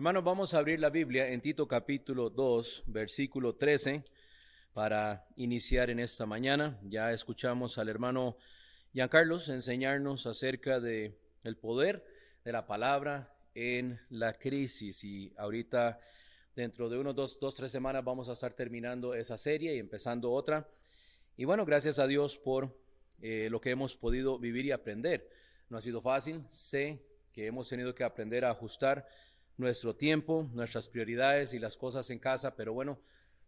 Hermanos, vamos a abrir la Biblia en Tito capítulo 2, versículo 13, para iniciar en esta mañana. Ya escuchamos al hermano Carlos enseñarnos acerca de el poder de la palabra en la crisis y ahorita dentro de unos dos, dos, tres semanas vamos a estar terminando esa serie y empezando otra. Y bueno, gracias a Dios por eh, lo que hemos podido vivir y aprender. No ha sido fácil, sé que hemos tenido que aprender a ajustar nuestro tiempo, nuestras prioridades y las cosas en casa, pero bueno,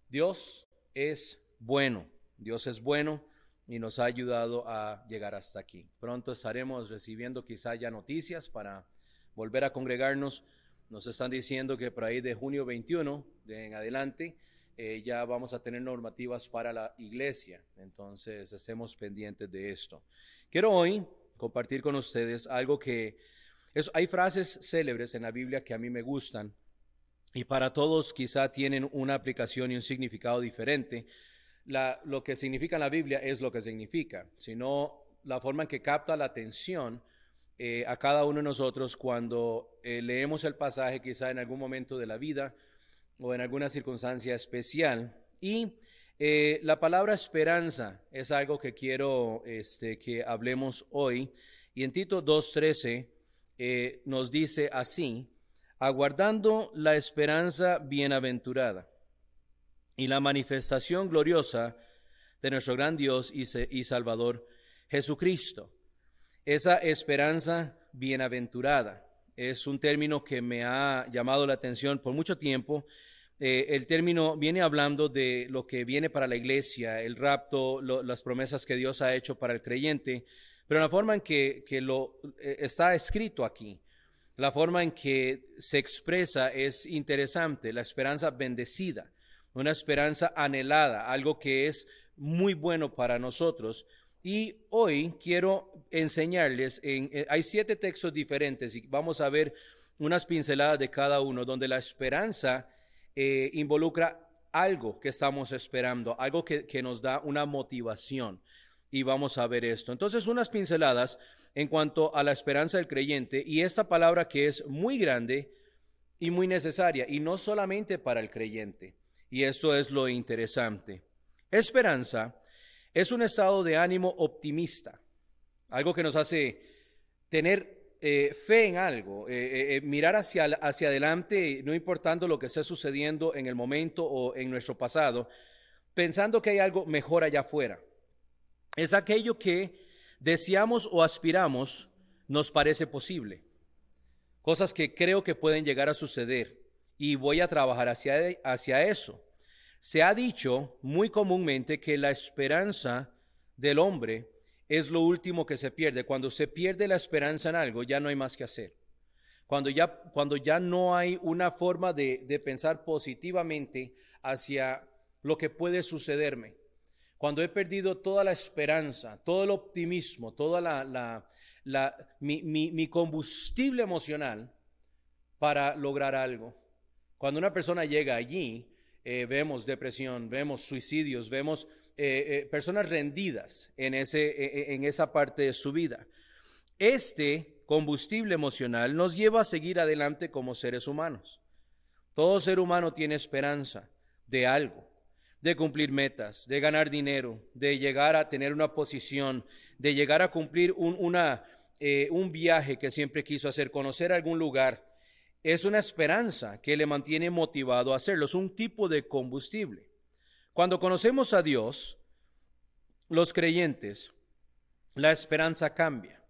Dios es bueno, Dios es bueno y nos ha ayudado a llegar hasta aquí. Pronto estaremos recibiendo quizá ya noticias para volver a congregarnos. Nos están diciendo que por ahí de junio 21 de en adelante eh, ya vamos a tener normativas para la iglesia. Entonces estemos pendientes de esto. Quiero hoy compartir con ustedes algo que hay frases célebres en la Biblia que a mí me gustan y para todos quizá tienen una aplicación y un significado diferente. lo que significa en la Biblia es lo que significa, sino la forma en que capta la atención eh, a cada uno de nosotros cuando eh, leemos el pasaje quizá en algún momento de la vida o en alguna circunstancia especial. Y eh, la palabra esperanza es algo que quiero este, que hablemos hoy. Y en Tito 2.13 eh, nos dice así, aguardando la esperanza bienaventurada y la manifestación gloriosa de nuestro gran Dios y, Salvador Jesucristo. Esa esperanza bienaventurada es un término que me ha llamado la atención por mucho tiempo. Eh, el término viene hablando de lo que viene para la iglesia, el rapto, las promesas que Dios ha hecho para el creyente, pero la forma en que, lo eh, está escrito aquí, la forma en que se expresa es interesante, la esperanza bendecida, una esperanza anhelada, algo que es muy bueno para nosotros. Y hoy quiero enseñarles, en, eh, hay siete textos diferentes y vamos a ver unas pinceladas de cada uno, donde la esperanza eh, involucra algo que estamos esperando, algo que, que nos da una motivación y vamos a ver esto. Entonces, unas pinceladas en cuanto a la esperanza del creyente y esta palabra que es muy grande y muy necesaria, y no solamente para el creyente. Y esto es lo interesante. Esperanza es un estado de ánimo optimista, algo que nos hace tener eh, fe en algo, eh, eh, mirar hacia, hacia adelante, no importando lo que esté sucediendo en el momento o en nuestro pasado, pensando que hay algo mejor allá afuera es aquello que deseamos o aspiramos nos parece posible. Cosas que creo que pueden llegar a suceder y voy a trabajar hacia, hacia eso. Se ha dicho muy comúnmente que la esperanza del hombre es lo último que se pierde. Cuando se pierde la esperanza en algo, ya no hay más que hacer. Cuando ya, cuando ya no hay una forma de, de pensar positivamente hacia lo que puede sucederme cuando he perdido toda la esperanza, todo el optimismo, toda la, mi, combustible emocional para lograr algo. Cuando una persona llega allí, eh, vemos depresión, vemos suicidios, vemos eh, eh, personas rendidas en, ese, en esa parte de su vida. Este combustible emocional nos lleva a seguir adelante como seres humanos. Todo ser humano tiene esperanza de algo de cumplir metas, de ganar dinero, de llegar a tener una posición, de llegar a cumplir un, eh, un viaje que siempre quiso hacer, conocer algún lugar. Es una esperanza que le mantiene motivado a hacerlo, es un tipo de combustible. Cuando conocemos a Dios, los creyentes, la esperanza cambia.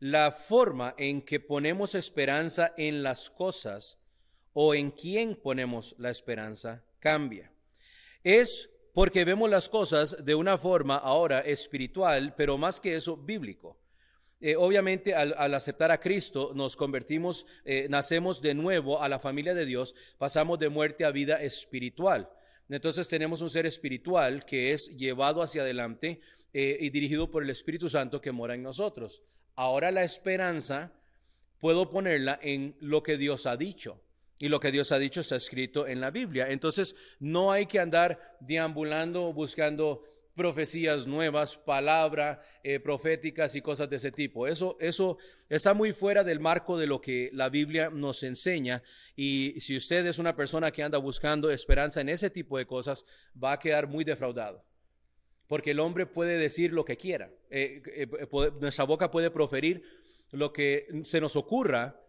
La forma en que ponemos esperanza en las cosas o en quién ponemos la esperanza cambia es porque vemos las cosas de una forma ahora espiritual, pero más que eso, bíblico. Eh, obviamente al, aceptar a Cristo nos convertimos, eh, nacemos de nuevo a la familia de Dios, pasamos de muerte a vida espiritual. Entonces tenemos un ser espiritual que es llevado hacia adelante eh, y dirigido por el Espíritu Santo que mora en nosotros. Ahora la esperanza puedo ponerla en lo que Dios ha dicho. Y lo que Dios ha dicho está escrito en la Biblia. Entonces, no hay que andar deambulando buscando profecías nuevas, palabra eh, proféticas y cosas de ese tipo. Eso, eso está muy fuera del marco de lo que la Biblia nos enseña. Y si usted es una persona que anda buscando esperanza en ese tipo de cosas, va a quedar muy defraudado. Porque el hombre puede decir lo que quiera. Eh, eh, nuestra boca puede proferir lo que se nos ocurra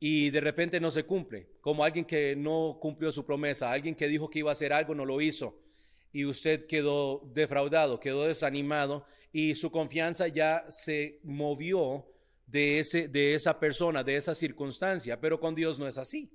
y de repente no se cumple. Como alguien que no cumplió su promesa, alguien que dijo que iba a hacer algo, no lo hizo y usted quedó defraudado, quedó desanimado y su confianza ya se movió de, ese, de esa persona, de esa circunstancia. Pero con Dios no es así.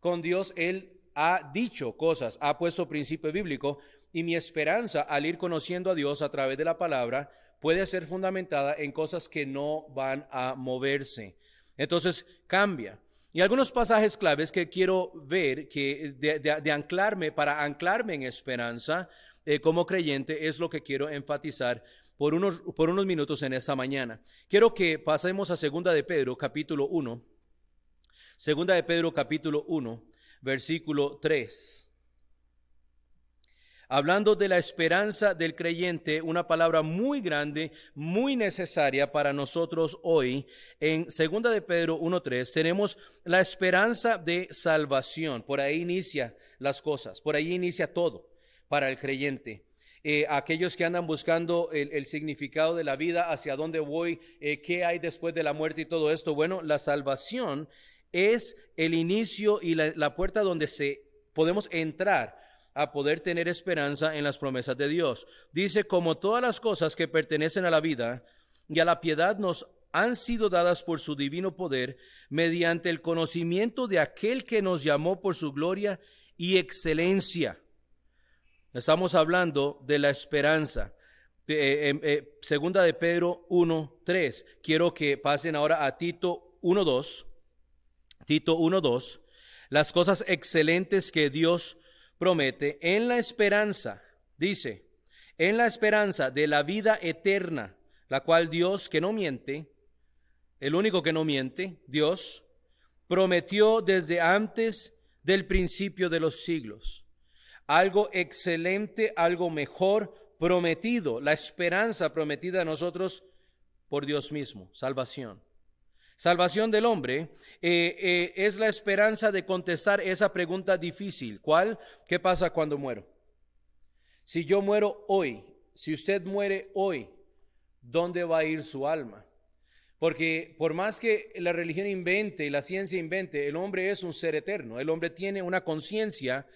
Con Dios Él ha dicho cosas, ha puesto principio bíblico y mi esperanza al ir conociendo a Dios a través de la palabra puede ser fundamentada en cosas que no van a moverse. Entonces cambia. Y algunos pasajes claves que quiero ver, que de, anclarme, para anclarme en esperanza eh, como creyente, es lo que quiero enfatizar por unos, por unos minutos en esta mañana. Quiero que pasemos a Segunda de Pedro, capítulo 1. Segunda de Pedro, capítulo 1, versículo 3. Hablando de la esperanza del creyente, una palabra muy grande, muy necesaria para nosotros hoy. En 2 de Pedro 1.3 tenemos la esperanza de salvación. Por ahí inicia las cosas, por ahí inicia todo para el creyente. Eh, aquellos que andan buscando el, significado de la vida, hacia dónde voy, eh, qué hay después de la muerte y todo esto. Bueno, la salvación es el inicio y la, la puerta donde se podemos entrar a poder tener esperanza en las promesas de Dios. Dice, como todas las cosas que pertenecen a la vida y a la piedad nos han sido dadas por su divino poder, mediante el conocimiento de aquel que nos llamó por su gloria y excelencia. Estamos hablando de la esperanza. Eh, eh, eh, segunda de Pedro 1, 3. Quiero que pasen ahora a Tito 1, 2. Tito 1, 2. Las cosas excelentes que Dios promete en la esperanza, dice, en la esperanza de la vida eterna, la cual Dios, que no miente, el único que no miente, Dios, prometió desde antes del principio de los siglos. Algo excelente, algo mejor prometido, la esperanza prometida a nosotros por Dios mismo, salvación. Salvación del hombre eh, eh, es la esperanza de contestar esa pregunta difícil. ¿Cuál? ¿Qué pasa cuando muero? Si yo muero hoy, si usted muere hoy, ¿dónde va a ir su alma? Porque por más que la religión invente y la ciencia invente, el hombre es un ser eterno. El hombre tiene una conciencia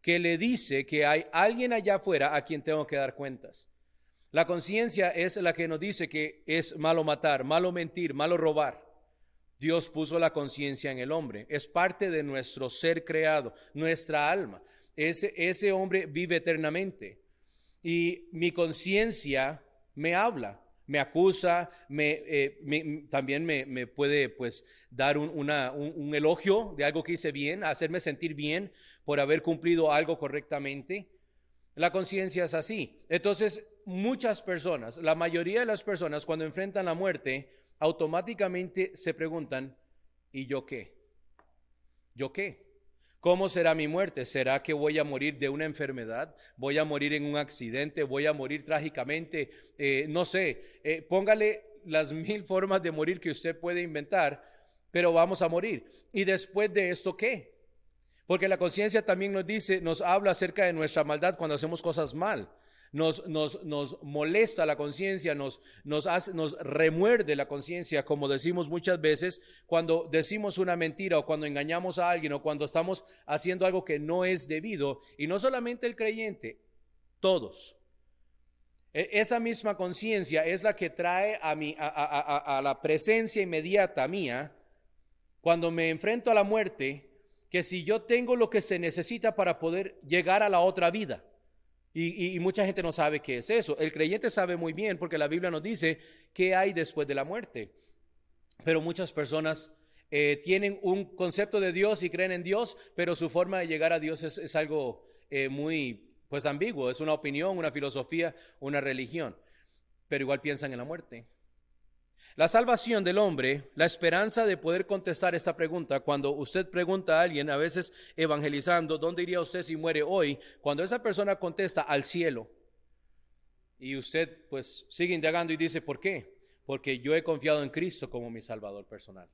que le dice que hay alguien allá afuera a quien tengo que dar cuentas. La conciencia es la que nos dice que es malo matar, malo mentir, malo robar. Dios puso la conciencia en el hombre. Es parte de nuestro ser creado, nuestra alma. Ese, hombre vive eternamente. Y mi conciencia me habla, me acusa, me, eh, también me, puede pues dar un, elogio de algo que hice bien, hacerme sentir bien por haber cumplido algo correctamente. La conciencia es así. Entonces, muchas personas, la mayoría de las personas cuando enfrentan la muerte, automáticamente se preguntan, ¿y yo qué? ¿Yo qué? ¿Cómo será mi muerte? ¿Será que voy a morir de una enfermedad? ¿Voy a morir en un accidente? ¿Voy a morir trágicamente? Eh, no sé, eh, póngale las mil formas de morir que usted puede inventar, pero vamos a morir. ¿Y después de esto qué? Porque la conciencia también nos dice, nos habla acerca de nuestra maldad cuando hacemos cosas mal nos, nos, nos molesta la conciencia, nos, nos, nos remuerde la conciencia, como decimos muchas veces, cuando decimos una mentira o cuando engañamos a alguien o cuando estamos haciendo algo que no es debido. Y no solamente el creyente, todos. E, esa misma conciencia es la que trae a, mi, a, a, a, la presencia inmediata mía cuando me enfrento a la muerte, que si yo tengo lo que se necesita para poder llegar a la otra vida, y, mucha gente no sabe qué es eso. El creyente sabe muy bien porque la Biblia nos dice qué hay después de la muerte. Pero muchas personas eh, tienen un concepto de Dios y creen en Dios, pero su forma de llegar a Dios es, algo eh, muy pues ambiguo. Es una opinión, una filosofía, una religión. Pero igual piensan en la muerte. La salvación del hombre, la esperanza de poder contestar esta pregunta, cuando usted pregunta a alguien, a veces evangelizando, ¿dónde iría usted si muere hoy? Cuando esa persona contesta al cielo, y usted pues sigue indagando y dice, ¿por qué? Porque yo he confiado en Cristo como mi Salvador personal.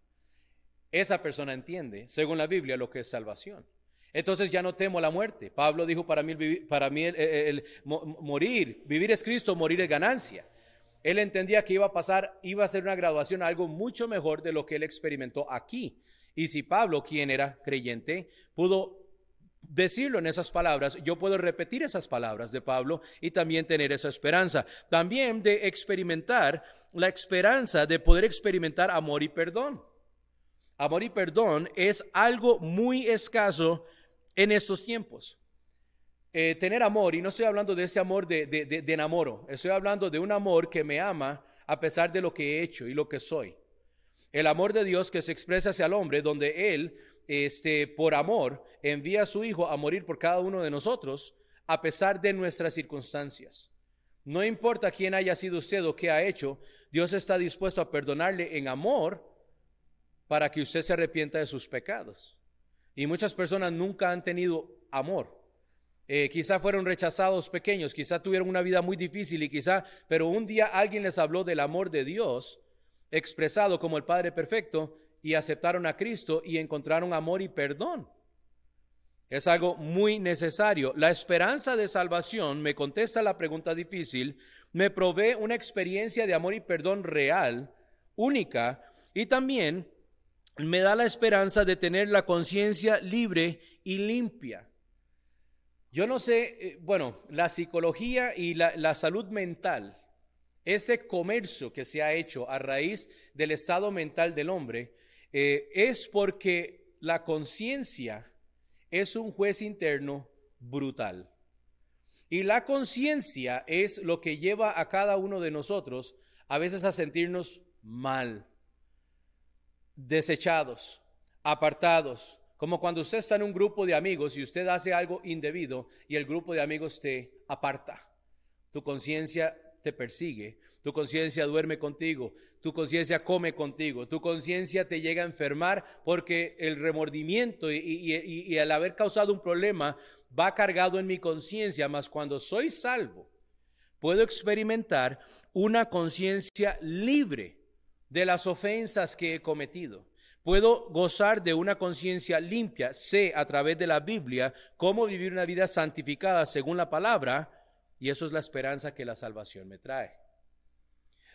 Esa persona entiende, según la Biblia, lo que es salvación. Entonces ya no temo la muerte. Pablo dijo, para mí, para mí morir, vivir es Cristo, morir es ganancia. Él entendía que iba a pasar, iba a ser una graduación algo mucho mejor de lo que él experimentó aquí. Y si Pablo, quien era creyente, pudo decirlo en esas palabras, yo puedo repetir esas palabras de Pablo y también tener esa esperanza. También de experimentar la esperanza de poder experimentar amor y perdón. Amor y perdón es algo muy escaso en estos tiempos. Eh, tener amor, y no estoy hablando de ese amor de, de, enamoro, estoy hablando de un amor que me ama a pesar de lo que he hecho y lo que soy. El amor de Dios que se expresa hacia el hombre, donde Él, este, por amor, envía a su Hijo a morir por cada uno de nosotros, a pesar de nuestras circunstancias. No importa quién haya sido usted o qué ha hecho, Dios está dispuesto a perdonarle en amor para que usted se arrepienta de sus pecados. Y muchas personas nunca han tenido amor. Eh, quizá fueron rechazados pequeños, quizá tuvieron una vida muy difícil y quizá, pero un día alguien les habló del amor de Dios expresado como el Padre Perfecto y aceptaron a Cristo y encontraron amor y perdón. Es algo muy necesario. La esperanza de salvación me contesta la pregunta difícil, me provee una experiencia de amor y perdón real, única, y también me da la esperanza de tener la conciencia libre y limpia. Yo no sé, eh, bueno, la psicología y la, salud mental, ese comercio que se ha hecho a raíz del estado mental del hombre, eh, es porque la conciencia es un juez interno brutal. Y la conciencia es lo que lleva a cada uno de nosotros a veces a sentirnos mal, desechados, apartados, como cuando usted está en un grupo de amigos y usted hace algo indebido y el grupo de amigos te aparta. Tu conciencia te persigue, tu conciencia duerme contigo, tu conciencia come contigo, tu conciencia te llega a enfermar porque el remordimiento y, y, al haber causado un problema va cargado en mi conciencia, mas cuando soy salvo, puedo experimentar una conciencia libre de las ofensas que he cometido. Puedo gozar de una conciencia limpia, sé a través de la Biblia cómo vivir una vida santificada según la palabra, y eso es la esperanza que la salvación me trae.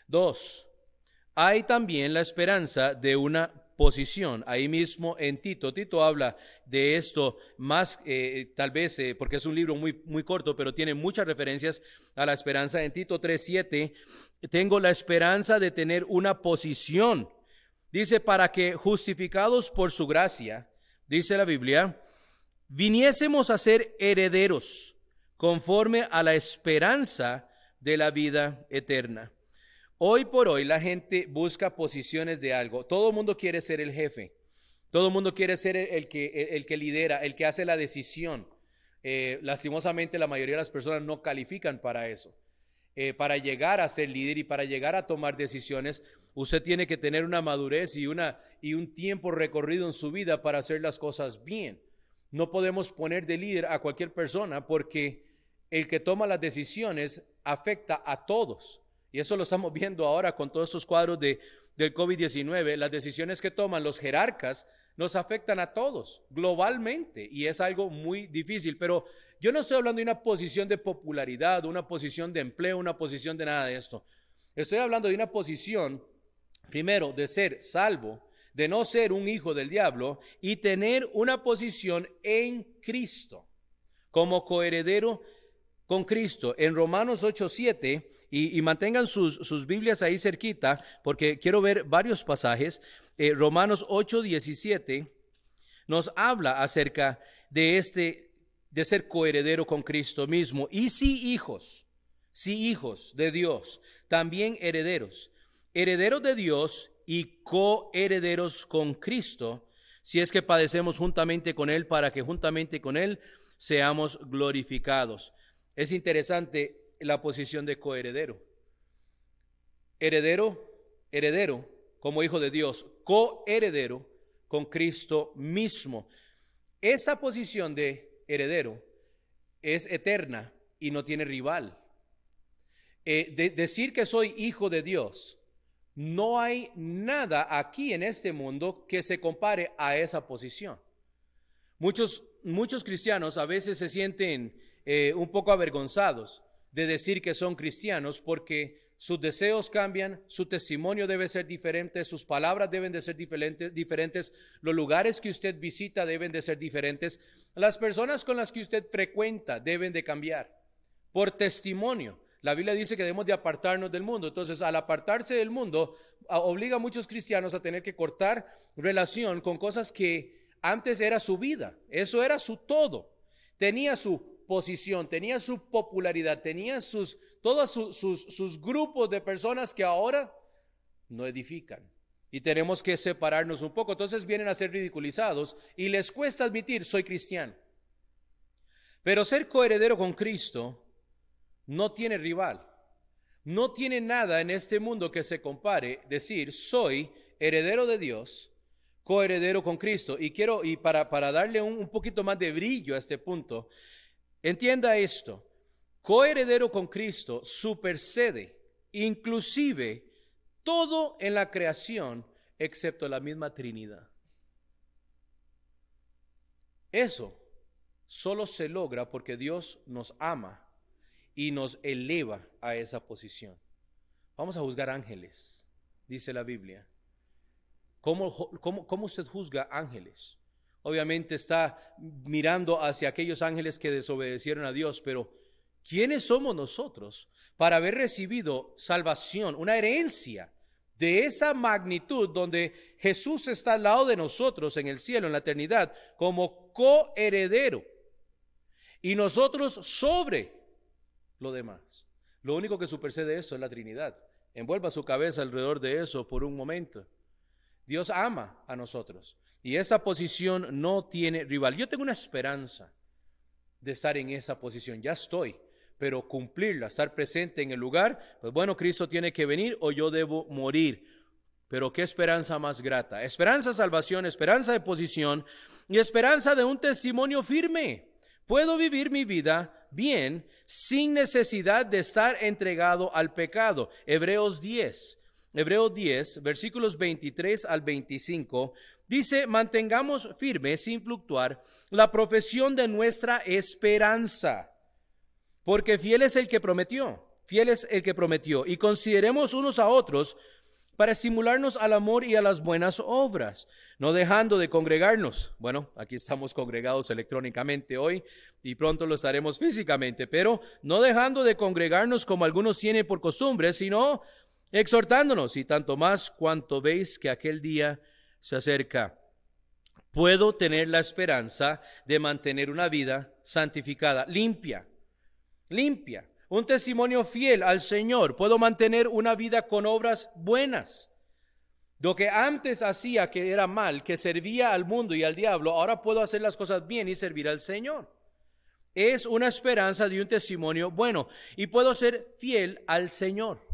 Dos, hay también la esperanza de una posición. Ahí mismo en Tito, Tito habla de esto más, eh, tal vez, eh, porque es un libro muy, muy corto, pero tiene muchas referencias a la esperanza. En Tito 3.7, tengo la esperanza de tener una posición. Dice, para que justificados por su gracia, dice la Biblia, viniésemos a ser herederos conforme a la esperanza de la vida eterna. Hoy por hoy la gente busca posiciones de algo. Todo el mundo quiere ser el jefe. Todo el mundo quiere ser el que, el que lidera, el que hace la decisión. Eh, lastimosamente la mayoría de las personas no califican para eso. Eh, para llegar a ser líder y para llegar a tomar decisiones, usted tiene que tener una madurez y, una, y un tiempo recorrido en su vida para hacer las cosas bien. No podemos poner de líder a cualquier persona porque el que toma las decisiones afecta a todos. Y eso lo estamos viendo ahora con todos estos cuadros de, del COVID-19. Las decisiones que toman los jerarcas nos afectan a todos globalmente y es algo muy difícil. Pero yo no estoy hablando de una posición de popularidad, una posición de empleo, una posición de nada de esto. Estoy hablando de una posición, primero, de ser salvo, de no ser un hijo del diablo y tener una posición en Cristo como coheredero con Cristo. En Romanos 8:7, y, y mantengan sus, sus, Biblias ahí cerquita, porque quiero ver varios pasajes. Eh, Romanos 8:17 nos habla acerca de este, de ser coheredero con Cristo mismo. Y si hijos, si hijos de Dios, también herederos, herederos de Dios y coherederos con Cristo, si es que padecemos juntamente con Él, para que juntamente con Él seamos glorificados. Es interesante la posición de coheredero. Heredero, heredero como hijo de Dios, coheredero con Cristo mismo. Esta posición de heredero es eterna y no tiene rival. eh, decir que soy hijo de Dios, no hay nada aquí en este mundo que se compare a esa posición. Muchos, muchos cristianos a veces se sienten eh, un poco avergonzados de decir que son cristianos porque sus deseos cambian, su testimonio debe ser diferente, sus palabras deben de ser diferentes, diferentes, los lugares que usted visita deben de ser diferentes, las personas con las que usted frecuenta deben de cambiar por testimonio. La Biblia dice que debemos de apartarnos del mundo. Entonces, al apartarse del mundo, obliga a muchos cristianos a tener que cortar relación con cosas que antes era su vida. Eso era su todo. Tenía su posición, tenía su popularidad, tenía sus, todos sus, sus grupos de personas que ahora no edifican. Y tenemos que separarnos un poco. Entonces vienen a ser ridiculizados y les cuesta admitir, soy cristiano. Pero ser coheredero con Cristo no tiene rival. No tiene nada en este mundo que se compare decir, soy heredero de Dios, coheredero con Cristo. Y quiero, y para, para darle un, un poquito más de brillo a este punto, entienda esto, coheredero con Cristo supercede inclusive todo en la creación excepto la misma Trinidad. Eso solo se logra porque Dios nos ama y nos eleva a esa posición. Vamos a juzgar ángeles, dice la Biblia. ¿Cómo, cómo, usted juzga ángeles? Obviamente está mirando hacia aquellos ángeles que desobedecieron a Dios, pero ¿quiénes somos nosotros para haber recibido salvación, una herencia de esa magnitud donde Jesús está al lado de nosotros en el cielo, en la eternidad, como coheredero? Y nosotros sobre lo demás. Lo único que supersede esto es la Trinidad. Envuelva su cabeza alrededor de eso por un momento. Dios ama a nosotros y esa posición no tiene rival. Yo tengo una esperanza de estar en esa posición. Ya estoy, pero cumplirla, estar presente en el lugar, pues bueno, Cristo tiene que venir o yo debo morir. Pero qué esperanza más grata. Esperanza, salvación, esperanza de posición y esperanza de un testimonio firme. Puedo vivir mi vida bien sin necesidad de estar entregado al pecado. Hebreos 10, Hebreos 10, versículos 23 al 25, dice, mantengamos firme, sin fluctuar, la profesión de nuestra esperanza, porque fiel es el que prometió, fiel es el que prometió, y consideremos unos a otros para estimularnos al amor y a las buenas obras, no dejando de congregarnos. Bueno, aquí estamos congregados electrónicamente hoy y pronto lo estaremos físicamente, pero no dejando de congregarnos como algunos tienen por costumbre, sino exhortándonos y tanto más cuanto veis que aquel día se acerca. Puedo tener la esperanza de mantener una vida santificada, limpia, limpia un testimonio fiel al Señor. Puedo mantener una vida con obras buenas. Lo que antes hacía que era mal, que servía al mundo y al diablo, ahora puedo hacer las cosas bien y servir al Señor. Es una esperanza de un testimonio bueno y puedo ser fiel al Señor.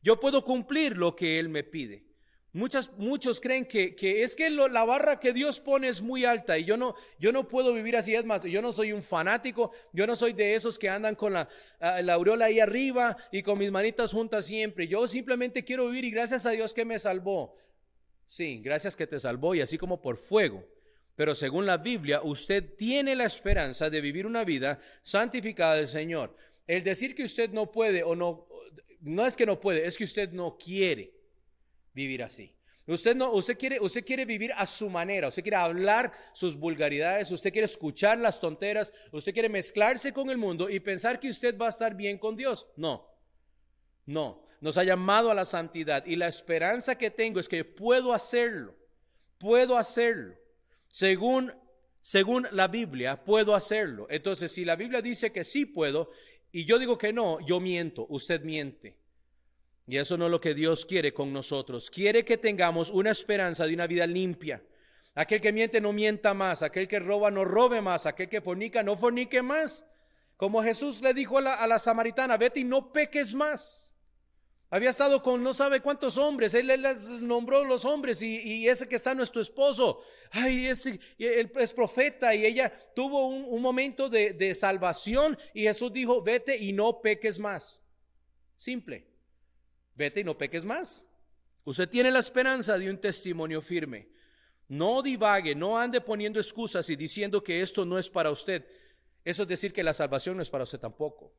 Yo puedo cumplir lo que Él me pide muchos creen que, es que la barra que Dios pone es muy alta y yo no, yo no puedo vivir así. Es más, yo no soy un fanático, yo no soy de esos que andan con la, ah, la aureola ahí arriba y con mis manitas juntas siempre. Yo simplemente quiero vivir y gracias a Dios que me salvó. Sí, gracias que te salvó y así como por fuego. Pero según la Biblia, usted tiene la esperanza de vivir una vida santificada del Señor. El decir que usted no puede o no, no es que no puede, es que usted no quiere vivir así. Usted no, usted quiere, usted quiere vivir a su manera, usted quiere hablar sus vulgaridades, usted quiere escuchar las tonteras, usted quiere mezclarse con el mundo y pensar que usted va a estar bien con Dios. No, no, nos ha llamado a la santidad y la esperanza que tengo es que puedo hacerlo, puedo hacerlo. Según, según la Biblia, puedo hacerlo. Entonces, si la Biblia dice que sí puedo y yo digo que no, yo miento, usted miente. Y eso no es lo que Dios quiere con nosotros. Quiere que tengamos una esperanza de una vida limpia. Aquel que miente no mienta más, aquel que roba no robe más, aquel que fornica no fornique más. Como Jesús le dijo a la, samaritana, vete y no peques más. Había estado con no sabe cuántos hombres, él, les nombró los hombres y, ese que está nuestro esposo, ay, ese, él es profeta y ella tuvo un, un momento de, de salvación y Jesús dijo, vete y no peques más. Simple. Vete y no peques más. Usted tiene la esperanza de un testimonio firme. No divague, no ande poniendo excusas y diciendo que esto no es para usted. Eso es decir que la salvación no es para usted tampoco.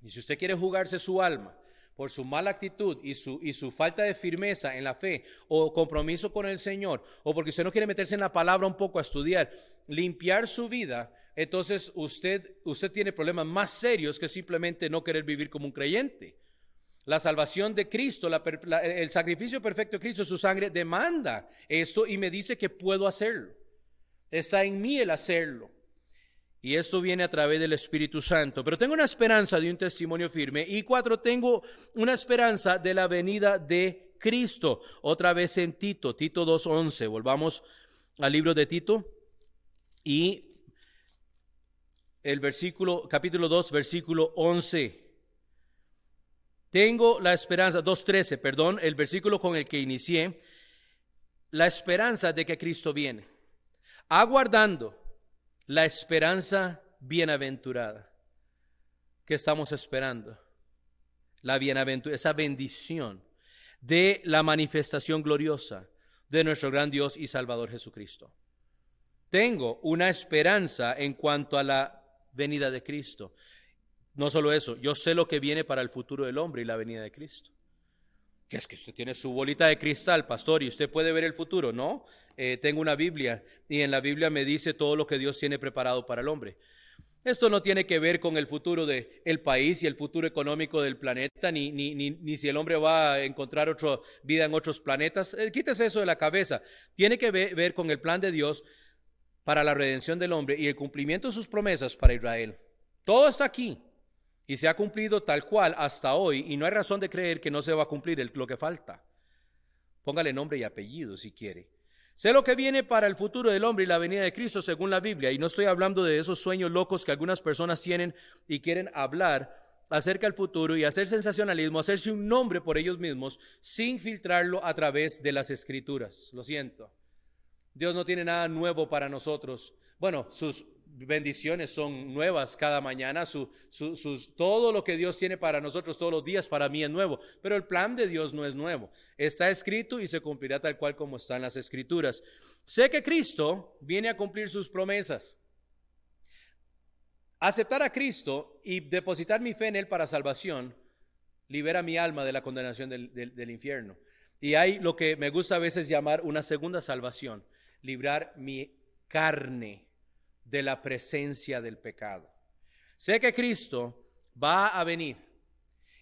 Y si usted quiere jugarse su alma por su mala actitud y su, y su falta de firmeza en la fe o compromiso con el Señor, o porque usted no quiere meterse en la palabra un poco a estudiar, limpiar su vida, entonces usted, usted tiene problemas más serios que simplemente no querer vivir como un creyente. La salvación de Cristo, el sacrificio perfecto de Cristo, su sangre, demanda esto y me dice que puedo hacerlo. Está en mí el hacerlo. Y esto viene a través del Espíritu Santo. Pero tengo una esperanza de un testimonio firme. Y cuatro, tengo una esperanza de la venida de Cristo. Otra vez en Tito, Tito 2.11. Volvamos al libro de Tito. Y el versículo, capítulo 2, versículo 11. Tengo la esperanza, 2.13, perdón, el versículo con el que inicié. La esperanza de que Cristo viene. Aguardando la esperanza bienaventurada que estamos esperando, la bienaventura, esa bendición de la manifestación gloriosa de nuestro gran Dios y Salvador Jesucristo. Tengo una esperanza en cuanto a la venida de Cristo. No solo eso, yo sé lo que viene para el futuro del hombre y la venida de Cristo. Que es que usted tiene su bolita de cristal, pastor, y usted puede ver el futuro, ¿no? Eh, tengo una Biblia y en la Biblia me dice todo lo que Dios tiene preparado para el hombre. Esto no tiene que ver con el futuro del el país y el futuro económico del planeta, ni, ni, ni, si el hombre va a encontrar otra vida en otros planetas. Eh, quítese eso de la cabeza. Tiene que ver con el plan de Dios para la redención del hombre y el cumplimiento de sus promesas para Israel. Todo está aquí y se ha cumplido tal cual hasta hoy y no hay razón de creer que no se va a cumplir lo que falta. Póngale nombre y apellido si quiere. Sé lo que viene para el futuro del hombre y la venida de Cristo según la Biblia. Y no estoy hablando de esos sueños locos que algunas personas tienen y quieren hablar acerca del futuro y hacer sensacionalismo, hacerse un nombre por ellos mismos sin filtrarlo a través de las escrituras. Lo siento. Dios no tiene nada nuevo para nosotros. Bueno, sus bendiciones son nuevas cada mañana, su, todo lo que Dios tiene para nosotros todos los días para mí es nuevo, pero el plan de Dios no es nuevo. Está escrito y se cumplirá tal cual como están las escrituras. Sé que Cristo viene a cumplir sus promesas. Aceptar a Cristo y depositar mi fe en Él para salvación libera mi alma de la condenación del, del infierno. Y hay lo que me gusta a veces llamar una segunda salvación, librar mi carne de la presencia del pecado. Sé que Cristo va a venir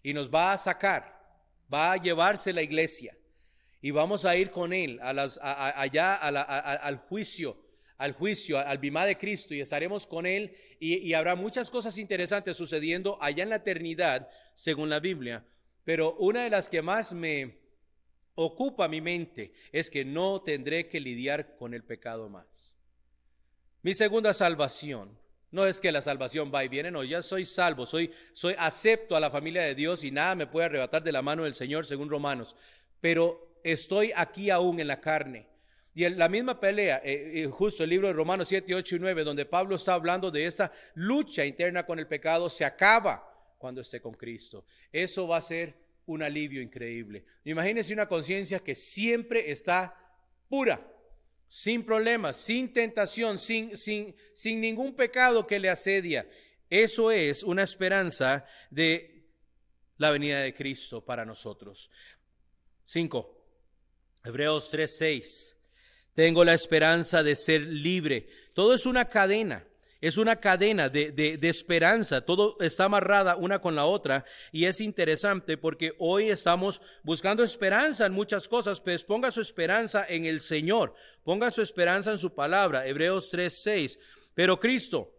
y nos va a sacar, va a llevarse la iglesia y vamos a ir con Él a allá al juicio, al juicio, al bimá de Cristo y estaremos con Él y habrá muchas cosas interesantes sucediendo allá en la eternidad, según la Biblia. Pero una de las que más me ocupa mi mente es que no tendré que lidiar con el pecado más. Mi segunda salvación. No es que la salvación va y viene, no, ya soy salvo, soy, soy acepto a la familia de Dios y nada me puede arrebatar de la mano del Señor, según Romanos. Pero estoy aquí aún en la carne. Y en la misma pelea, eh, eh, justo el libro de Romanos 7, 8 y 9, donde Pablo está hablando de esta lucha interna con el pecado, se acaba cuando esté con Cristo. Eso va a ser un alivio increíble. Imagínense una conciencia que siempre está pura, sin problemas, sin tentación, sin, sin, sin ningún pecado que le asedia. Eso es una esperanza de la venida de Cristo para nosotros. 5. Hebreos 3:6. Tengo la esperanza de ser libre. Todo es una cadena. Es una cadena de, esperanza, todo está amarrada una con la otra y es interesante porque hoy estamos buscando esperanza en muchas cosas, pues ponga su esperanza en el Señor, ponga su esperanza en su palabra, Hebreos 3:6. Pero Cristo,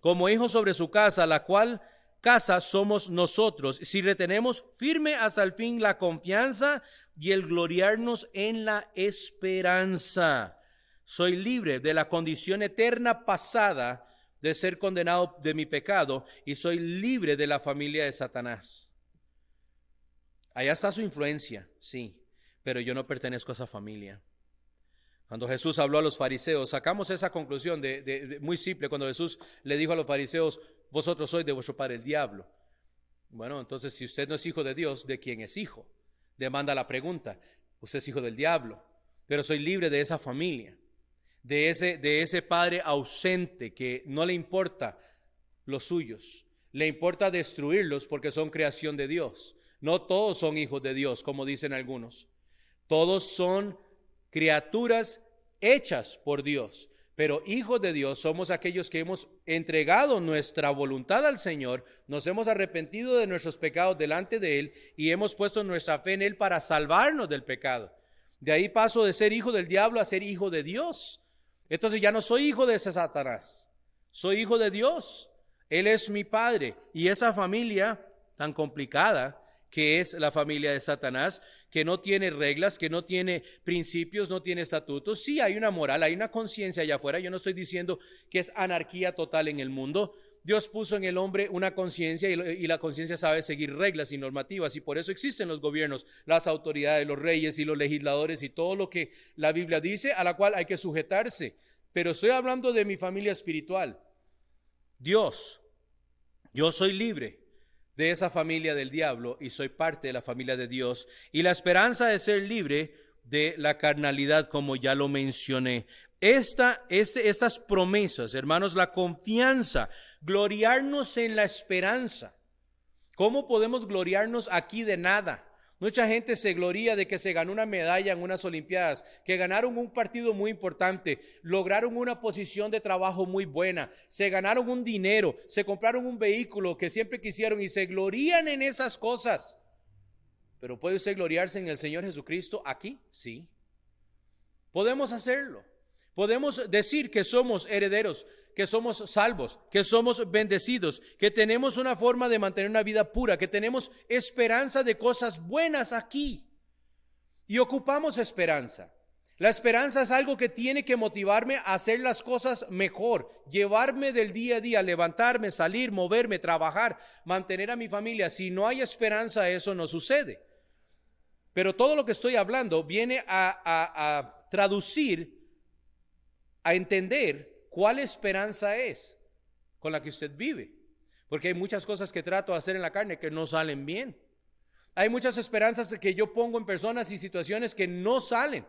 como hijo sobre su casa, la cual casa somos nosotros, si retenemos firme hasta el fin la confianza y el gloriarnos en la esperanza. Soy libre de la condición eterna pasada de ser condenado de mi pecado y soy libre de la familia de Satanás. Allá está su influencia, sí, pero yo no pertenezco a esa familia. Cuando Jesús habló a los fariseos, sacamos esa conclusión de, muy simple, cuando Jesús le dijo a los fariseos, vosotros sois de vuestro padre el diablo. Bueno, entonces si usted no es hijo de Dios, ¿de quién es hijo? Demanda la pregunta. Usted es hijo del diablo, pero soy libre de esa familia, de ese, de ese padre ausente que no le importa los suyos, le importa destruirlos porque son creación de Dios. No todos son hijos de Dios, como dicen algunos. Todos son criaturas hechas por Dios. Pero hijos de Dios somos aquellos que hemos entregado nuestra voluntad al Señor, nos hemos arrepentido de nuestros pecados delante de Él y hemos puesto nuestra fe en Él para salvarnos del pecado. De ahí paso de ser hijo del diablo a ser hijo de Dios. Entonces ya no soy hijo de ese Satanás, soy hijo de Dios. Él es mi padre y esa familia tan complicada que es la familia de Satanás, que no tiene reglas, que no tiene principios, no tiene estatutos. Sí, hay una moral, hay una conciencia allá afuera. Yo no estoy diciendo que es anarquía total en el mundo. Dios puso en el hombre una conciencia y, la conciencia sabe seguir reglas y normativas y por eso existen los gobiernos, las autoridades, los reyes y los legisladores y todo lo que la Biblia dice a la cual hay que sujetarse. Pero estoy hablando de mi familia espiritual. Dios, yo soy libre de esa familia del diablo y soy parte de la familia de Dios. Y la esperanza de ser libre de la carnalidad, como ya lo mencioné. Este, estas promesas, hermanos, la confianza, gloriarnos en la esperanza. ¿Cómo podemos gloriarnos aquí de nada? Mucha gente se gloria de que se ganó una medalla en unas Olimpiadas, que ganaron un partido muy importante, lograron una posición de trabajo muy buena, se ganaron un dinero, se compraron un vehículo que siempre quisieron y se glorían en esas cosas. Pero ¿puede usted gloriarse en el Señor Jesucristo aquí? Sí. Podemos hacerlo. Podemos decir que somos herederos que somos salvos, que somos bendecidos, que tenemos una forma de mantener una vida pura, que tenemos esperanza de cosas buenas aquí. Y ocupamos esperanza. La esperanza es algo que tiene que motivarme a hacer las cosas mejor, llevarme del día a día, levantarme, salir, moverme, trabajar, mantener a mi familia. Si no hay esperanza, eso no sucede. Pero todo lo que estoy hablando viene a, a traducir, a entender ¿Cuál esperanza es con la que usted vive? Porque hay muchas cosas que trato de hacer en la carne que no salen bien. Hay muchas esperanzas que yo pongo en personas y situaciones que no salen.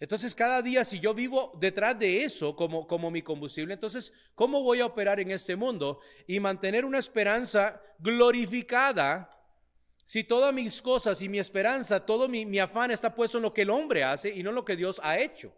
Entonces, cada día, si yo vivo detrás de eso como, como mi combustible, entonces, ¿cómo voy a operar en este mundo y mantener una esperanza glorificada si todas mis cosas y mi esperanza, todo mi, afán está puesto en lo que el hombre hace y no en lo que Dios ha hecho?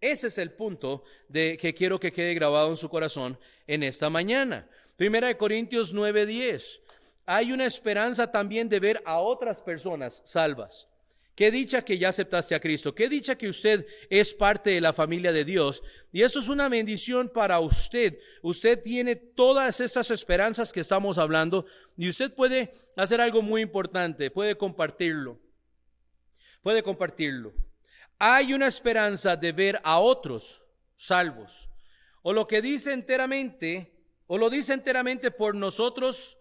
Ese es el punto de que quiero que quede grabado en su corazón en esta mañana. Primera de Corintios 9:10. Hay una esperanza también de ver a otras personas salvas. Qué dicha que ya aceptaste a Cristo. Qué dicha que usted es parte de la familia de Dios. Y eso es una bendición para usted. Usted tiene todas estas esperanzas que estamos hablando y usted puede hacer algo muy importante. Puede compartirlo. Puede compartirlo hay una esperanza de ver a otros salvos. O lo que dice enteramente, o lo dice enteramente por nosotros,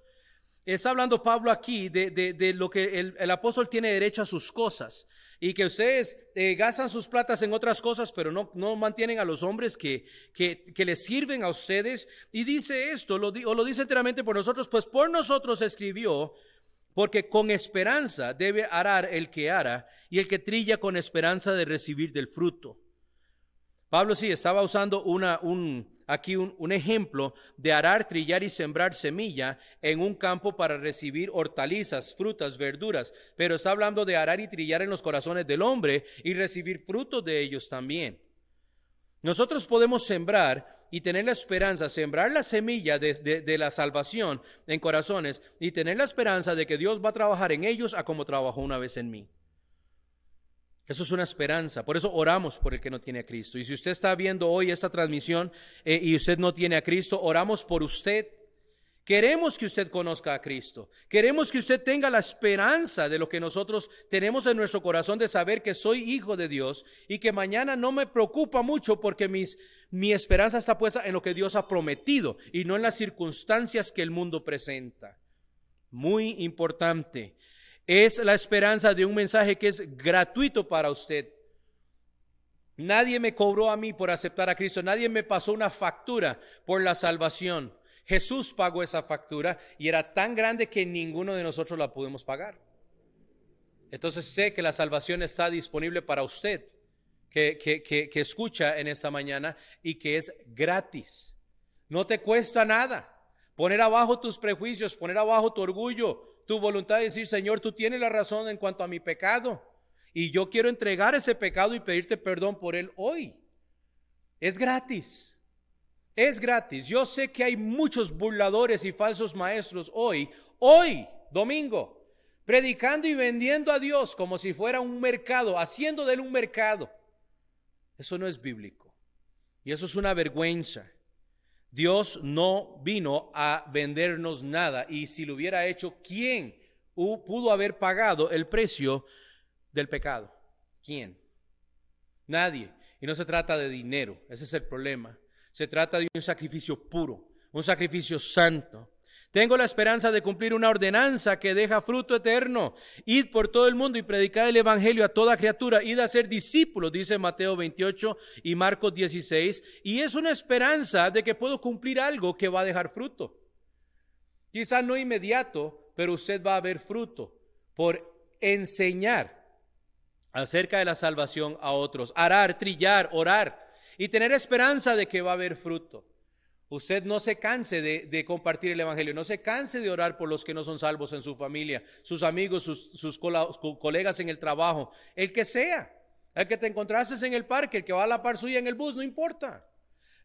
está hablando Pablo aquí de, lo que el, apóstol tiene derecho a sus cosas y que ustedes eh, gastan sus platas en otras cosas, pero no, no mantienen a los hombres que, que, les sirven a ustedes. Y dice esto, lo, o lo dice enteramente por nosotros, pues por nosotros escribió porque con esperanza debe arar el que ara y el que trilla con esperanza de recibir del fruto. Pablo sí estaba usando un, aquí un, un, ejemplo de arar, trillar y sembrar semilla en un campo para recibir hortalizas, frutas, verduras, pero está hablando de arar y trillar en los corazones del hombre y recibir frutos de ellos también. Nosotros podemos sembrar y tener la esperanza, sembrar la semilla de, la salvación en corazones y tener la esperanza de que Dios va a trabajar en ellos a como trabajó una vez en mí. Eso es una esperanza. Por eso oramos por el que no tiene a Cristo. Y si usted está viendo hoy esta transmisión eh, y usted no tiene a Cristo, oramos por usted Queremos que usted conozca a Cristo. Queremos que usted tenga la esperanza de lo que nosotros tenemos en nuestro corazón de saber que soy hijo de Dios y que mañana no me preocupa mucho porque mis, mi esperanza está puesta en lo que Dios ha prometido y no en las circunstancias que el mundo presenta. Muy importante. Es la esperanza de un mensaje que es gratuito para usted. Nadie me cobró a mí por aceptar a Cristo. Nadie me pasó una factura por la salvación. Jesús pagó esa factura y era tan grande que ninguno de nosotros la pudimos pagar. Entonces sé que la salvación está disponible para usted, que, que, que, escucha en esta mañana y que es gratis. No te cuesta nada poner abajo tus prejuicios, poner abajo tu orgullo, tu voluntad de decir, Señor, tú tienes la razón en cuanto a mi pecado. Y yo quiero entregar ese pecado y pedirte perdón por él hoy. Es gratis. Es gratis. Yo sé que hay muchos burladores y falsos maestros hoy, hoy, domingo, predicando y vendiendo a Dios como si fuera un mercado, haciendo de él un mercado. Eso no es bíblico. Y eso es una vergüenza. Dios no vino a vendernos nada. Y si lo hubiera hecho, ¿quién pudo haber pagado el precio del pecado? ¿Quién? Nadie. Y no se trata de dinero, ese es el problema. Se trata de un sacrificio puro, un sacrificio santo. Tengo la esperanza de cumplir una ordenanza que deja fruto eterno. Id por todo el mundo y predicad el Evangelio a toda criatura. Id a ser discípulos, dice Mateo 28 y Marcos 16. Y es una esperanza de que puedo cumplir algo que va a dejar fruto. Quizá no inmediato, pero usted va a ver fruto por enseñar acerca de la salvación a otros, arar, trillar, orar y tener esperanza de que va a haber fruto. Usted no se canse de, compartir el Evangelio, no se canse de orar por los que no son salvos en su familia, sus amigos, sus, colegas en el trabajo, el que sea, el que te encontrases en el parque, el que va a la par suya en el bus, no importa.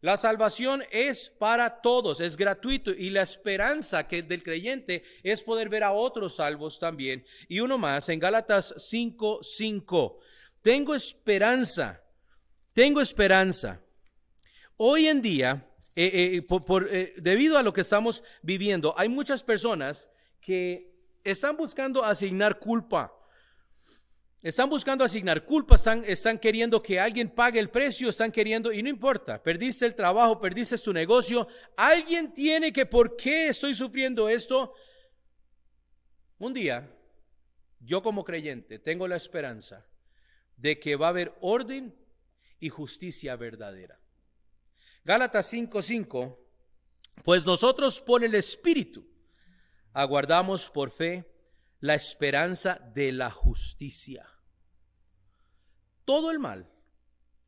La salvación es para todos, es gratuito y la esperanza que del creyente es poder ver a otros salvos también. Y uno más en Gálatas 5:5. Tengo esperanza. Tengo esperanza. Hoy en día, eh, eh, eh, debido a lo que estamos viviendo, hay muchas personas que están buscando asignar culpa están buscando asignar culpa, están, están queriendo que alguien pague el precio, están queriendo, y no importa, perdiste el trabajo, perdiste tu negocio, alguien tiene que, ¿por qué estoy sufriendo esto? Un día, yo como creyente tengo la esperanza de que va a haber orden y justicia verdadera. Gálatas 5:5, pues nosotros por el Espíritu aguardamos por fe la esperanza de la justicia. Todo el mal,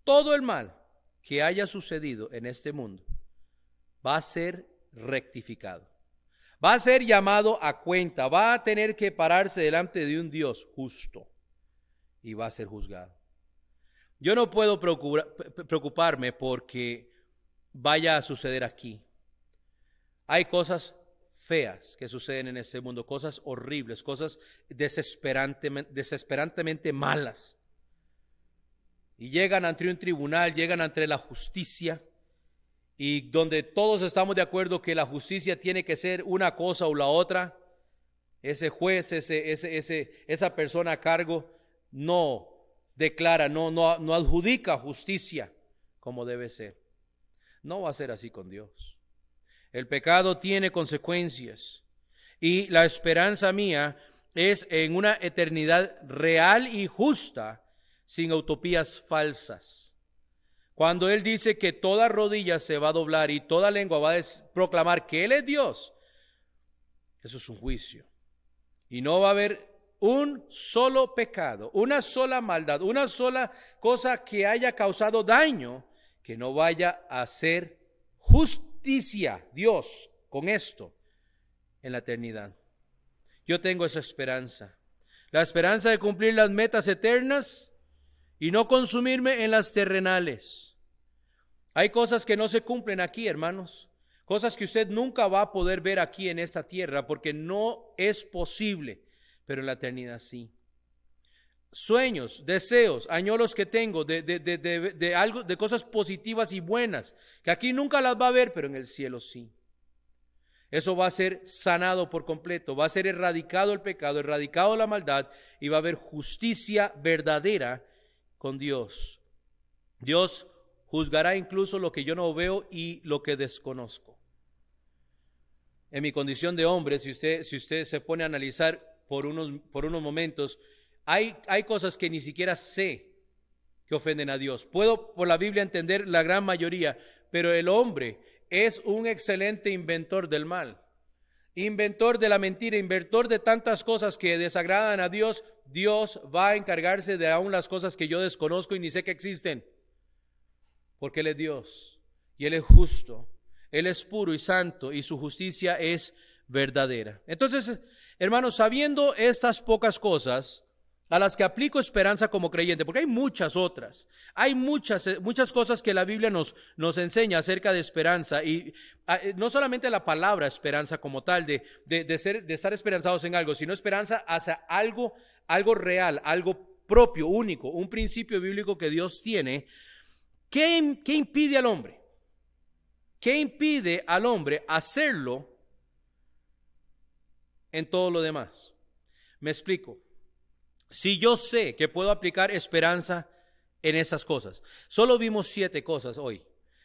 todo el mal que haya sucedido en este mundo va a ser rectificado. Va a ser llamado a cuenta, va a tener que pararse delante de un Dios justo y va a ser juzgado. Yo no puedo preocuparme porque vaya a suceder aquí. Hay cosas feas que suceden en este mundo, cosas horribles, cosas desesperantemente, desesperantemente malas. Y llegan ante un tribunal, llegan ante la justicia, y donde todos estamos de acuerdo que la justicia tiene que ser una cosa o la otra, ese juez, ese, ese, ese, esa persona a cargo, no declara, no, no, no adjudica justicia como debe ser. No va a ser así con Dios. El pecado tiene consecuencias y la esperanza mía es en una eternidad real y justa sin utopías falsas. Cuando Él dice que toda rodilla se va a doblar y toda lengua va a proclamar que Él es Dios, eso es un juicio. Y no va a haber un solo pecado, una sola maldad, una sola cosa que haya causado daño que no vaya a ser justicia, Dios, con esto en la eternidad. Yo tengo esa esperanza. La esperanza de cumplir las metas eternas y no consumirme en las terrenales. Hay cosas que no se cumplen aquí, hermanos. Cosas que usted nunca va a poder ver aquí en esta tierra porque no es posible, pero en la eternidad sí sueños, deseos, añolos que tengo de, de, de, de, algo, de cosas positivas y buenas, que aquí nunca las va a ver, pero en el cielo sí. Eso va a ser sanado por completo, va a ser erradicado el pecado, erradicado la maldad y va a haber justicia verdadera con Dios. Dios juzgará incluso lo que yo no veo y lo que desconozco. En mi condición de hombre, si usted, si usted se pone a analizar por unos, por unos momentos, hay, cosas que ni siquiera sé que ofenden a Dios. Puedo por la Biblia entender la gran mayoría, pero el hombre es un excelente inventor del mal, inventor de la mentira, inventor de tantas cosas que desagradan a Dios. Dios va a encargarse de aún las cosas que yo desconozco y ni sé que existen, porque Él es Dios y Él es justo, Él es puro y santo y su justicia es verdadera. Entonces, hermanos, sabiendo estas pocas cosas, a las que aplico esperanza como creyente, porque hay muchas otras. Hay muchas, eh, muchas cosas que la Biblia nos, nos enseña acerca de esperanza y ah, eh, no solamente la palabra esperanza como tal, de, de, ser, de estar esperanzados en algo, sino esperanza hacia algo, algo real, algo propio, único, un principio bíblico que Dios tiene. ¿Qué, qué impide al hombre? ¿Qué impide al hombre hacerlo en todo lo demás? Me explico si yo sé que puedo aplicar esperanza en esas cosas. Solo vimos siete cosas hoy.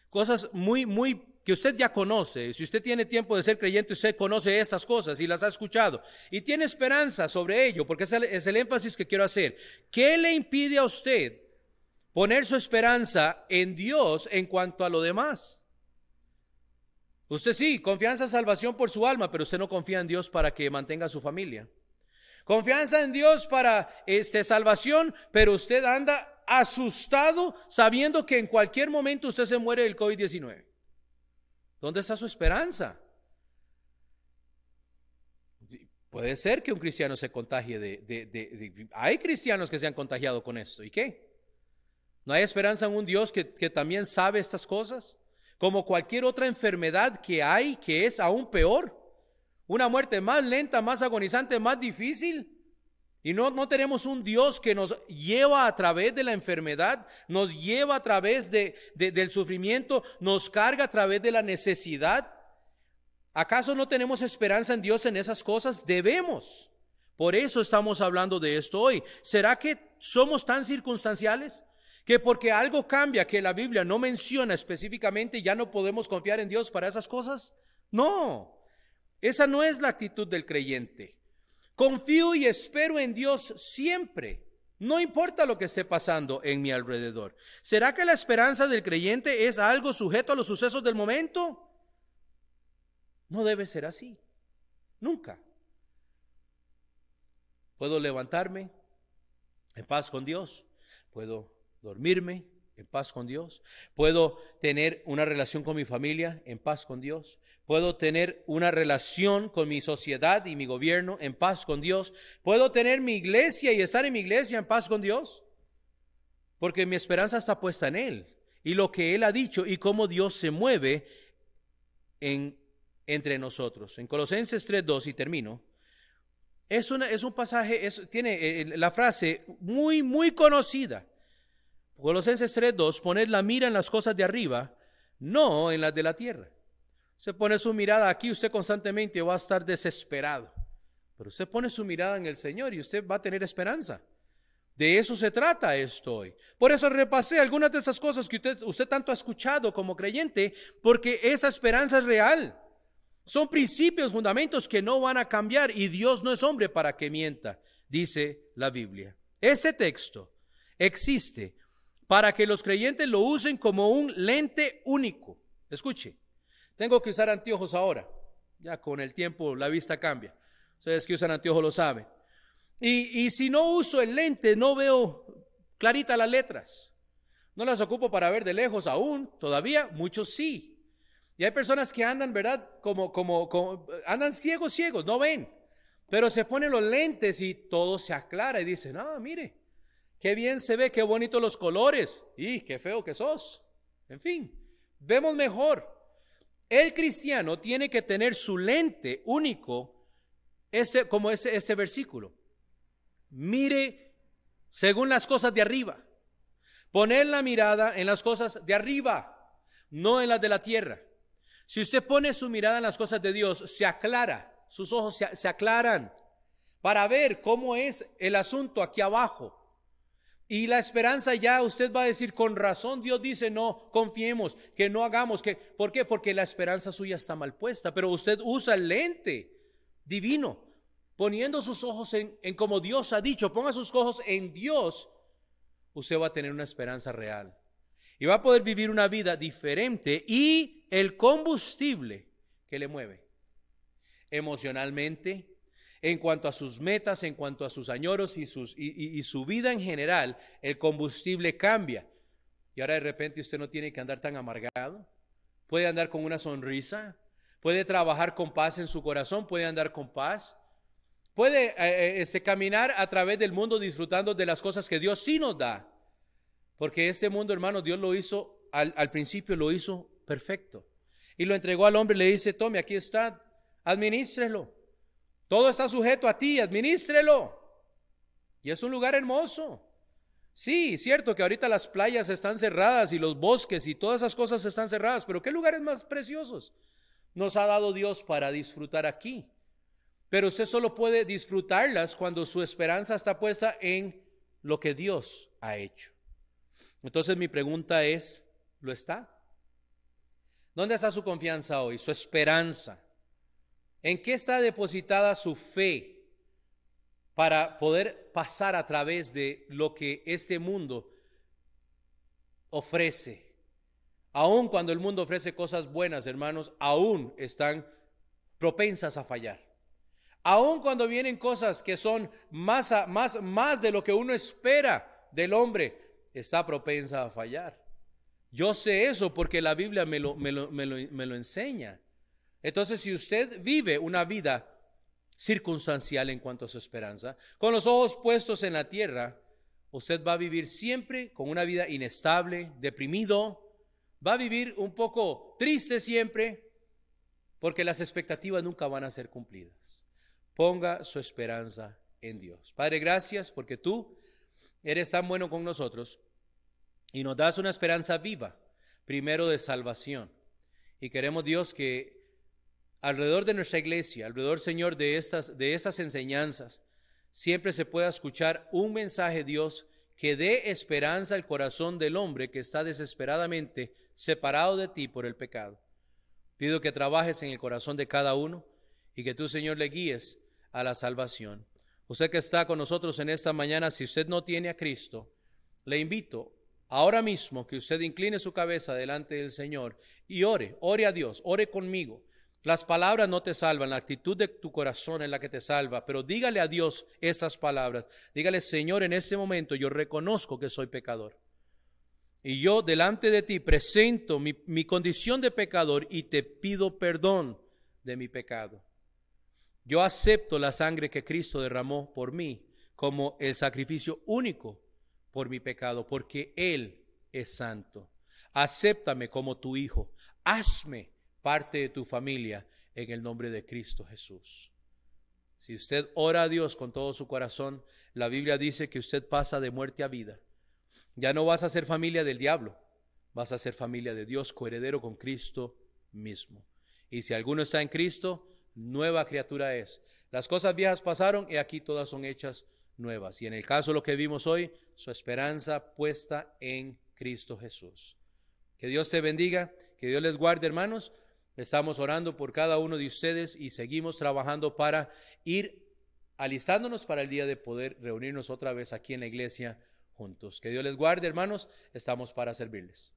Cosas muy, muy que usted ya conoce. Si usted tiene tiempo de ser creyente, usted conoce estas cosas y las ha escuchado. Y tiene esperanza sobre ello, porque es el, es el énfasis que quiero hacer. ¿Qué le impide a usted poner su esperanza en Dios en cuanto a lo demás? Usted sí, confianza, salvación por su alma, pero usted no confía en Dios para que mantenga su familia. Confianza en Dios para este, salvación, pero usted anda asustado sabiendo que en cualquier momento usted se muere del COVID-19. ¿Dónde está su esperanza? Puede ser que un cristiano se contagie de, de, Hay cristianos que se han contagiado con esto. ¿Y qué? ¿No hay esperanza en un Dios que, que también sabe estas cosas? Como cualquier otra enfermedad que hay, que es aún peor. Una muerte más lenta, más agonizante, más difícil. Y no, no tenemos un Dios que nos lleva a través de la enfermedad, nos lleva a través de, del sufrimiento, nos carga a través de la necesidad. ¿Acaso no tenemos esperanza en Dios en esas cosas? Debemos. Por eso estamos hablando de esto hoy. ¿Será que somos tan circunstanciales? Que porque algo cambia que la Biblia no menciona específicamente, ya no podemos confiar en Dios para esas cosas? No. Esa no es la actitud del creyente. Confío y espero en Dios siempre. No importa lo que esté pasando en mi alrededor. ¿Será que la esperanza del creyente es algo sujeto a los sucesos del momento? No debe ser así. Nunca. Puedo levantarme en paz con Dios. Puedo dormirme en paz con Dios. Puedo tener una relación con mi familia en paz con Dios. Puedo tener una relación con mi sociedad y mi gobierno en paz con Dios. Puedo tener mi iglesia y estar en mi iglesia en paz con Dios. Porque mi esperanza está puesta en Él y lo que Él ha dicho y cómo Dios se mueve en, entre nosotros. En Colosenses 3.2 y termino. Es, es un pasaje, es, tiene eh, la frase muy, muy conocida Colosenses 3.2, poner la mira en las cosas de arriba, no en las de la tierra. Se pone su mirada aquí, usted constantemente va a estar desesperado. Pero usted pone su mirada en el Señor y usted va a tener esperanza. De eso se trata esto hoy. Por eso repasé algunas de esas cosas que usted, usted tanto ha escuchado como creyente, porque esa esperanza es real. Son principios, fundamentos que no van a cambiar y Dios no es hombre para que mienta, dice la Biblia. Este texto existe para que los creyentes lo usen como un lente único. Escuche, tengo que usar anteojos ahora. Ya con el tiempo la vista cambia. Ustedes que usan anteojos lo saben. Y, y si no uso el lente, no veo claritas las letras. No las ocupo para ver de lejos aún, todavía, muchos sí. Y hay personas que andan, ¿verdad? Como, como, como, andan ciegos, ciegos, no ven. Pero se ponen los lentes y todo se aclara y dicen, ah, mire, Qué bien se ve, qué bonitos los colores. Y qué feo que sos. En fin, vemos mejor. El cristiano tiene que tener su lente único, este, como este, este versículo. Mire según las cosas de arriba. Poner la mirada en las cosas de arriba, no en las de la tierra. Si usted pone su mirada en las cosas de Dios, se aclara, sus ojos se, se aclaran para ver cómo es el asunto aquí abajo. Y la esperanza ya usted va a decir, con razón Dios dice, no, confiemos, que no hagamos, que, ¿por qué? Porque la esperanza suya está mal puesta, pero usted usa el lente divino, poniendo sus ojos en, en como Dios ha dicho, ponga sus ojos en Dios, usted va a tener una esperanza real. Y va a poder vivir una vida diferente y el combustible que le mueve emocionalmente, en cuanto a sus metas, en cuanto a sus añoros y, sus, y, su vida en general, el combustible cambia. Y ahora de repente usted no tiene que andar tan amargado, puede andar con una sonrisa, puede trabajar con paz en su corazón, puede andar con paz, puede eh, eh, este, caminar a través del mundo disfrutando de las cosas que Dios sí nos da. Porque este mundo, hermano, Dios lo hizo, al, al principio lo hizo perfecto. Y lo entregó al hombre y le dice, tome, aquí está, administrelo. Todo está sujeto a ti, administrelo. Y es un lugar hermoso. Sí, cierto que ahorita las playas están cerradas y los bosques y todas esas cosas están cerradas, pero ¿qué lugares más preciosos nos ha dado Dios para disfrutar aquí? Pero usted solo puede disfrutarlas cuando su esperanza está puesta en lo que Dios ha hecho. Entonces mi pregunta es, ¿lo está? ¿Dónde está su confianza hoy, su esperanza? ¿En qué está depositada su fe para poder pasar a través de lo que este mundo ofrece? Aun cuando el mundo ofrece cosas buenas, hermanos, aún están propensas a fallar. Aun cuando vienen cosas que son más, más, más de lo que uno espera del hombre, está propensa a fallar. Yo sé eso porque la Biblia me lo, me lo, me lo enseña. Entonces, si usted vive una vida circunstancial en cuanto a su esperanza, con los ojos puestos en la tierra, usted va a vivir siempre con una vida inestable, deprimido, va a vivir un poco triste siempre, porque las expectativas nunca van a ser cumplidas. Ponga su esperanza en Dios. Padre, gracias porque tú eres tan bueno con nosotros y nos das una esperanza viva, primero de salvación. Y queremos, Dios, que alrededor de nuestra iglesia, alrededor, Señor, de estas, de estas enseñanzas, siempre se pueda escuchar un mensaje, Dios, que dé esperanza al corazón del hombre que está desesperadamente separado de ti por el pecado. Pido que trabajes en el corazón de cada uno y que tú, Señor, le guíes a la salvación. Usted que está con nosotros en esta mañana, si usted no tiene a Cristo, le invito ahora mismo que usted incline su cabeza delante del Señor y ore, ore a Dios, ore conmigo. Las palabras no te salvan, la actitud de tu corazón es la que te salva, pero dígale a Dios estas palabras. Dígale, Señor, en este momento yo reconozco que soy pecador. Y yo delante de ti presento mi, mi condición de pecador y te pido perdón de mi pecado. Yo acepto la sangre que Cristo derramó por mí como el sacrificio único por mi pecado, porque Él es santo. Acéptame como tu hijo. Hazme parte de tu familia en el nombre de Cristo Jesús. Si usted ora a Dios con todo su corazón, la Biblia dice que usted pasa de muerte a vida. Ya no vas a ser familia del diablo, vas a ser familia de Dios, coheredero con Cristo mismo. Y si alguno está en Cristo, nueva criatura es. Las cosas viejas pasaron y aquí todas son hechas nuevas. Y en el caso lo que vimos hoy, su esperanza puesta en Cristo Jesús. Que Dios te bendiga, que Dios les guarde, hermanos. Estamos orando por cada uno de ustedes y seguimos trabajando para ir alistándonos para el día de poder reunirnos otra vez aquí en la iglesia juntos. Que Dios les guarde, hermanos. Estamos para servirles.